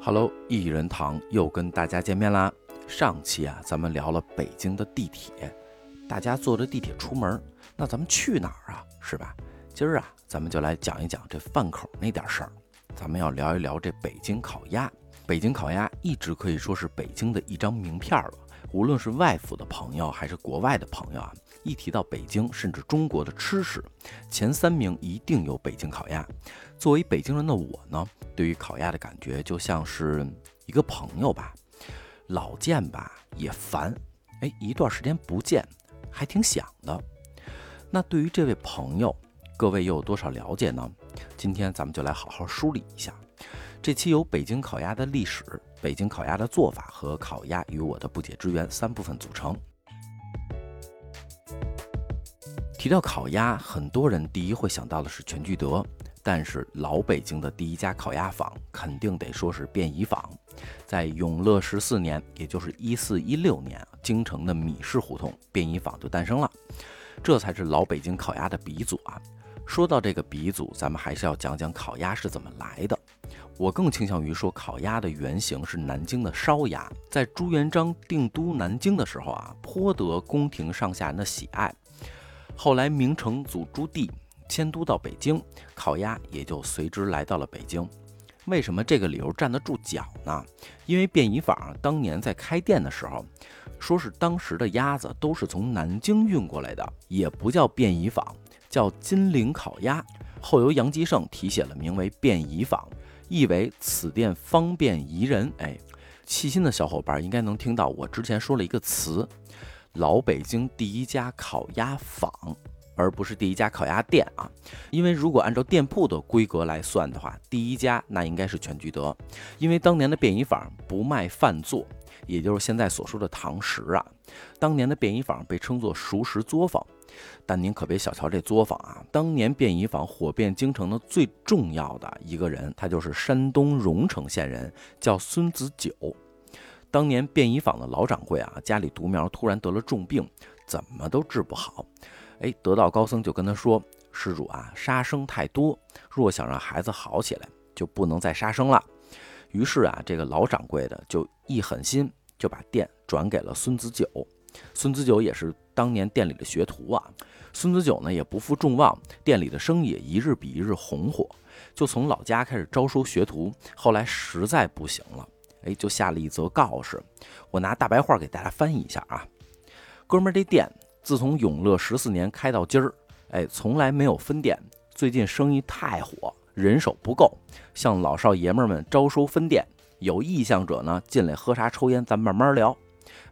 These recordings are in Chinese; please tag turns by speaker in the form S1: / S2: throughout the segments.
S1: Hello，一人堂又跟大家见面啦。上期啊，咱们聊了北京的地铁，大家坐着地铁出门，那咱们去哪儿啊？是吧？今儿啊，咱们就来讲一讲这饭口那点事儿。咱们要聊一聊这北京烤鸭。北京烤鸭一直可以说是北京的一张名片了。无论是外府的朋友还是国外的朋友啊，一提到北京，甚至中国的吃食，前三名一定有北京烤鸭。作为北京人的我呢，对于烤鸭的感觉就像是一个朋友吧，老见吧也烦，哎，一段时间不见还挺想的。那对于这位朋友，各位又有多少了解呢？今天咱们就来好好梳理一下。这期由北京烤鸭的历史、北京烤鸭的做法和烤鸭与我的不解之缘三部分组成。提到烤鸭，很多人第一会想到的是全聚德。但是老北京的第一家烤鸭坊肯定得说是便宜坊，在永乐十四年，也就是一四一六年，京城的米市胡同便宜坊就诞生了，这才是老北京烤鸭的鼻祖啊。说到这个鼻祖，咱们还是要讲讲烤鸭是怎么来的。我更倾向于说，烤鸭的原型是南京的烧鸭，在朱元璋定都南京的时候啊，颇得宫廷上下人的喜爱。后来明成祖朱棣。迁都到北京，烤鸭也就随之来到了北京。为什么这个理由站得住脚呢？因为便宜坊当年在开店的时候，说是当时的鸭子都是从南京运过来的，也不叫便宜坊，叫金陵烤鸭。后由杨吉胜题写了名为便宜坊，意为此店方便宜人。哎，细心的小伙伴应该能听到我之前说了一个词：老北京第一家烤鸭坊。而不是第一家烤鸭店啊，因为如果按照店铺的规格来算的话，第一家那应该是全聚德，因为当年的便宜坊不卖饭做，也就是现在所说的堂食啊。当年的便宜坊被称作熟食作坊，但您可别小瞧这作坊啊。当年便宜坊火遍京城的最重要的一个人，他就是山东荣城县人，叫孙子九。当年便宜坊的老掌柜啊，家里独苗突然得了重病，怎么都治不好。哎，得道高僧就跟他说：“施主啊，杀生太多，若想让孩子好起来，就不能再杀生了。”于是啊，这个老掌柜的就一狠心，就把店转给了孙子九。孙子九也是当年店里的学徒啊。孙子九呢也不负众望，店里的生意一日比一日红火，就从老家开始招收学徒。后来实在不行了，哎，就下了一则告示。我拿大白话给大家翻译一下啊，哥们儿，这店。自从永乐十四年开到今儿，哎，从来没有分店。最近生意太火，人手不够，向老少爷们们招收分店。有意向者呢，进来喝茶抽烟，咱慢慢聊。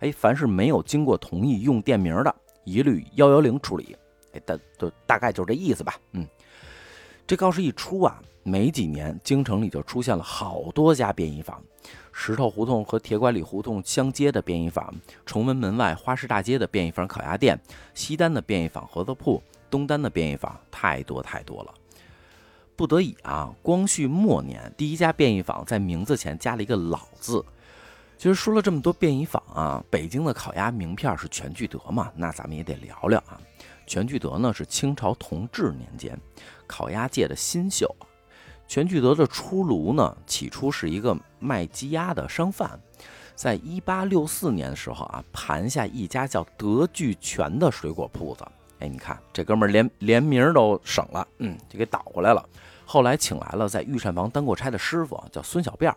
S1: 哎，凡是没有经过同意用店名的，一律幺幺零处理。哎，大都大概就这意思吧。嗯，这告示一出啊，没几年，京城里就出现了好多家便宜坊。石头胡同和铁拐李胡同相接的便宜坊，崇文门外花市大街的便宜坊烤鸭店，西单的便宜坊盒子铺，东单的便宜坊，太多太多了。不得已啊，光绪末年第一家便宜坊在名字前加了一个老字。其实说了这么多便宜坊啊，北京的烤鸭名片是全聚德嘛，那咱们也得聊聊啊。全聚德呢是清朝同治年间烤鸭界的新秀。全聚德的出炉呢，起初是一个卖鸡鸭的商贩，在一八六四年的时候啊，盘下一家叫德聚全的水果铺子。哎，你看这哥们儿连连名都省了，嗯，就给倒过来了。后来请来了在御膳房当过差的师傅，叫孙小辫儿。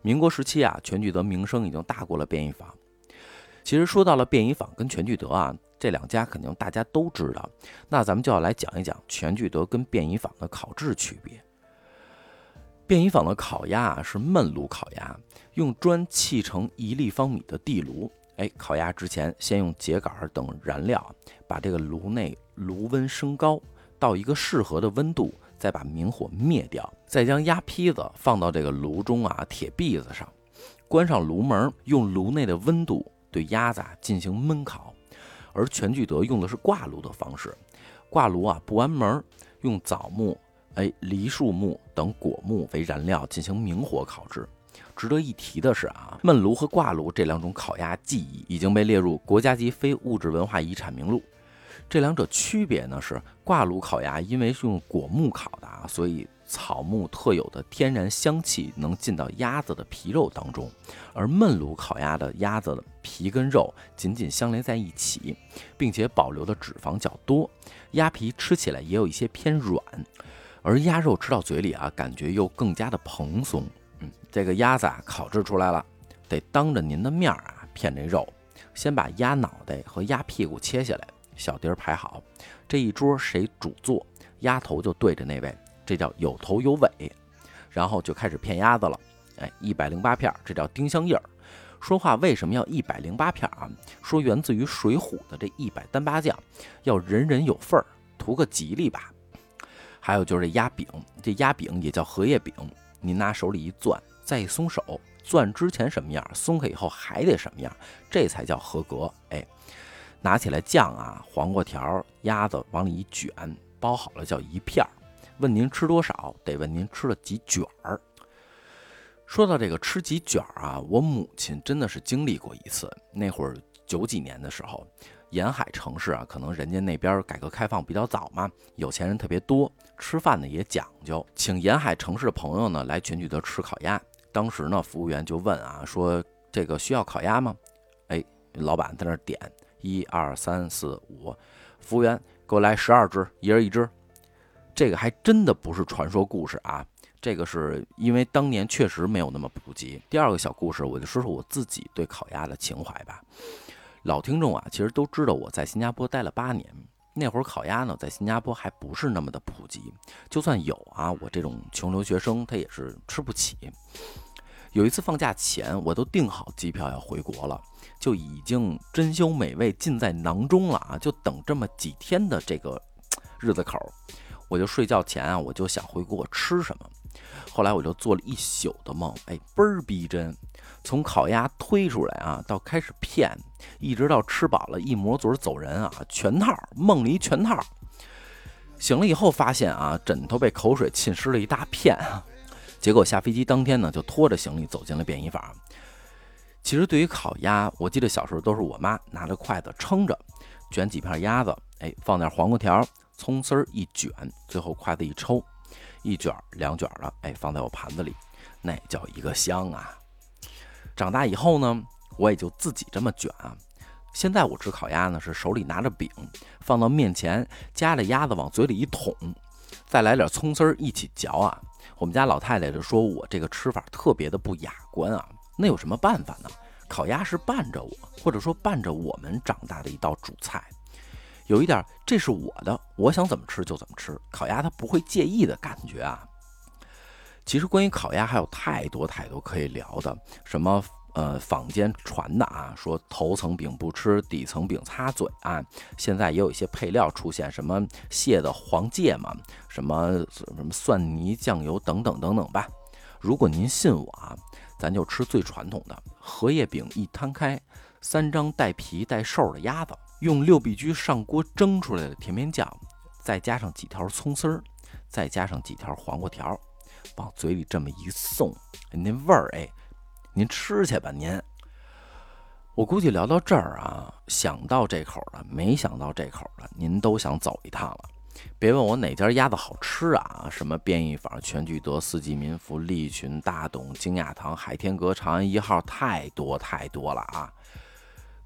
S1: 民国时期啊，全聚德名声已经大过了便宜坊。其实说到了便宜坊跟全聚德啊，这两家肯定大家都知道。那咱们就要来讲一讲全聚德跟便宜坊的烤制区别。便宜坊的烤鸭啊是焖炉烤鸭，用砖砌成一立方米的地炉。哎，烤鸭之前先用秸秆等燃料把这个炉内炉温升高到一个适合的温度，再把明火灭掉，再将鸭坯子放到这个炉中啊铁篦子上，关上炉门，用炉内的温度对鸭子进行焖烤。而全聚德用的是挂炉的方式，挂炉啊不安门，用枣木。哎，梨树木等果木为燃料进行明火烤制。值得一提的是啊，焖炉和挂炉这两种烤鸭技艺已经被列入国家级非物质文化遗产名录。这两者区别呢是，挂炉烤鸭因为是用果木烤的啊，所以草木特有的天然香气能进到鸭子的皮肉当中，而焖炉烤鸭的鸭子的皮跟肉紧紧相连在一起，并且保留的脂肪较多，鸭皮吃起来也有一些偏软，而鸭肉吃到嘴里啊，感觉又更加的蓬松。这个鸭子啊，烤制出来了，得当着您的面啊片这肉，先把鸭脑袋和鸭屁股切下来，小碟排好，这一桌谁主座。鸭头就对着那位，这叫有头有尾，然后就开始片鸭子了。哎，一百零八片，这叫丁香叶儿。说话为什么要一百零八片啊？说源自于《水浒》的这一百单八将，要人人有份儿，图个吉利吧。还有就是这鸭饼，这鸭饼也叫荷叶饼。您拿手里一攥，再一松手，攥之前什么样，松开以后还得什么样，这才叫合格。哎，拿起来酱啊，黄瓜条，鸭子往里一卷。包好了叫一片儿，问您吃多少？得问您吃了几卷儿。说到这个吃几卷儿啊，我母亲真的是经历过一次。那会儿九几年的时候，沿海城市啊，可能人家那边改革开放比较早嘛，有钱人特别多，吃饭呢也讲究，请沿海城市的朋友呢来全聚德吃烤鸭。当时呢，服务员就问啊，说这个需要烤鸭吗？哎，老板在那点一二三四五，服务员。给我来十二只，一人一只。这个还真的不是传说故事啊，这个是因为当年确实没有那么普及。第二个小故事，我就说说我自己对烤鸭的情怀吧。老听众啊，其实都知道我在新加坡待了八年，那会儿烤鸭呢，在新加坡还不是那么的普及，就算有啊，我这种穷留学生他也是吃不起。有一次放假前，我都订好机票要回国了。就已经珍馐美味尽在囊中了啊！就等这么几天的这个日子口，我就睡觉前啊，我就想回国吃什么。后来我就做了一宿的梦，哎，倍儿逼真。从烤鸭推出来啊，到开始片，一直到吃饱了，一抹嘴走人啊，全套梦里全套。醒了以后发现啊，枕头被口水浸湿了一大片啊。结果下飞机当天呢，就拖着行李走进了便衣房。其实对于烤鸭，我记得小时候都是我妈拿着筷子撑着，卷几片鸭子，哎，放点黄瓜条、葱丝儿一卷，最后筷子一抽，一卷两卷的，哎，放在我盘子里，那叫一个香啊！长大以后呢，我也就自己这么卷啊。现在我吃烤鸭呢，是手里拿着饼，放到面前，夹着鸭子往嘴里一捅，再来点葱丝儿一起嚼啊。我们家老太太就说我这个吃法特别的不雅观啊。那有什么办法呢？烤鸭是伴着我，或者说伴着我们长大的一道主菜。有一点，这是我的，我想怎么吃就怎么吃。烤鸭它不会介意的感觉啊。其实关于烤鸭还有太多太多可以聊的，什么呃坊间传的啊，说头层饼不吃，底层饼擦嘴啊。现在也有一些配料出现，什么蟹的黄芥嘛，什么什么蒜泥酱油等等等等吧。如果您信我啊。咱就吃最传统的荷叶饼，一摊开，三张带皮带瘦的鸭子，用六必居上锅蒸出来的甜面酱，再加上几条葱丝儿，再加上几条黄瓜条，往嘴里这么一送，那味儿哎，您吃去吧您。我估计聊到这儿啊，想到这口了，没想到这口了，您都想走一趟了。别问我哪家鸭子好吃啊？什么便宜坊、全聚德、四季民福、利群、大董、金亚堂、海天阁、长安一号，太多太多了啊！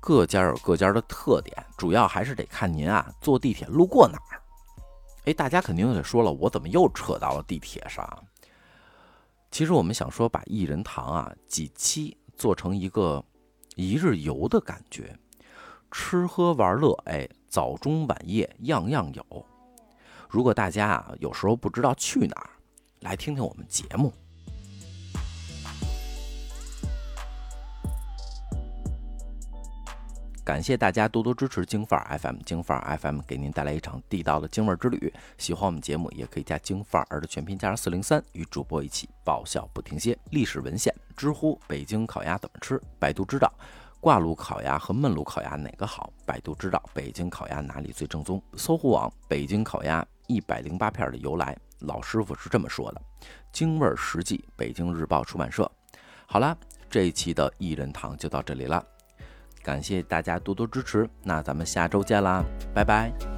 S1: 各家有各家的特点，主要还是得看您啊坐地铁路过哪儿。哎，大家肯定得说了，我怎么又扯到了地铁上？其实我们想说，把一人堂啊几期做成一个一日游的感觉，吃喝玩乐，哎，早中晚夜样样有。如果大家啊有时候不知道去哪儿，来听听我们节目。感谢大家多多支持京范儿 FM，京范儿 FM 给您带来一场地道的京味之旅。喜欢我们节目，也可以加京范儿的全拼加上四零三，与主播一起爆笑不停歇。历史文献：知乎北京烤鸭怎么吃？百度知道。挂炉烤鸭和焖炉烤鸭哪个好？百度知道。北京烤鸭哪里最正宗？搜狐网北京烤鸭一百零八片的由来，老师傅是这么说的。京味儿实记，北京日报出版社。好了，这一期的一人堂就到这里了，感谢大家多多支持，那咱们下周见啦，拜拜。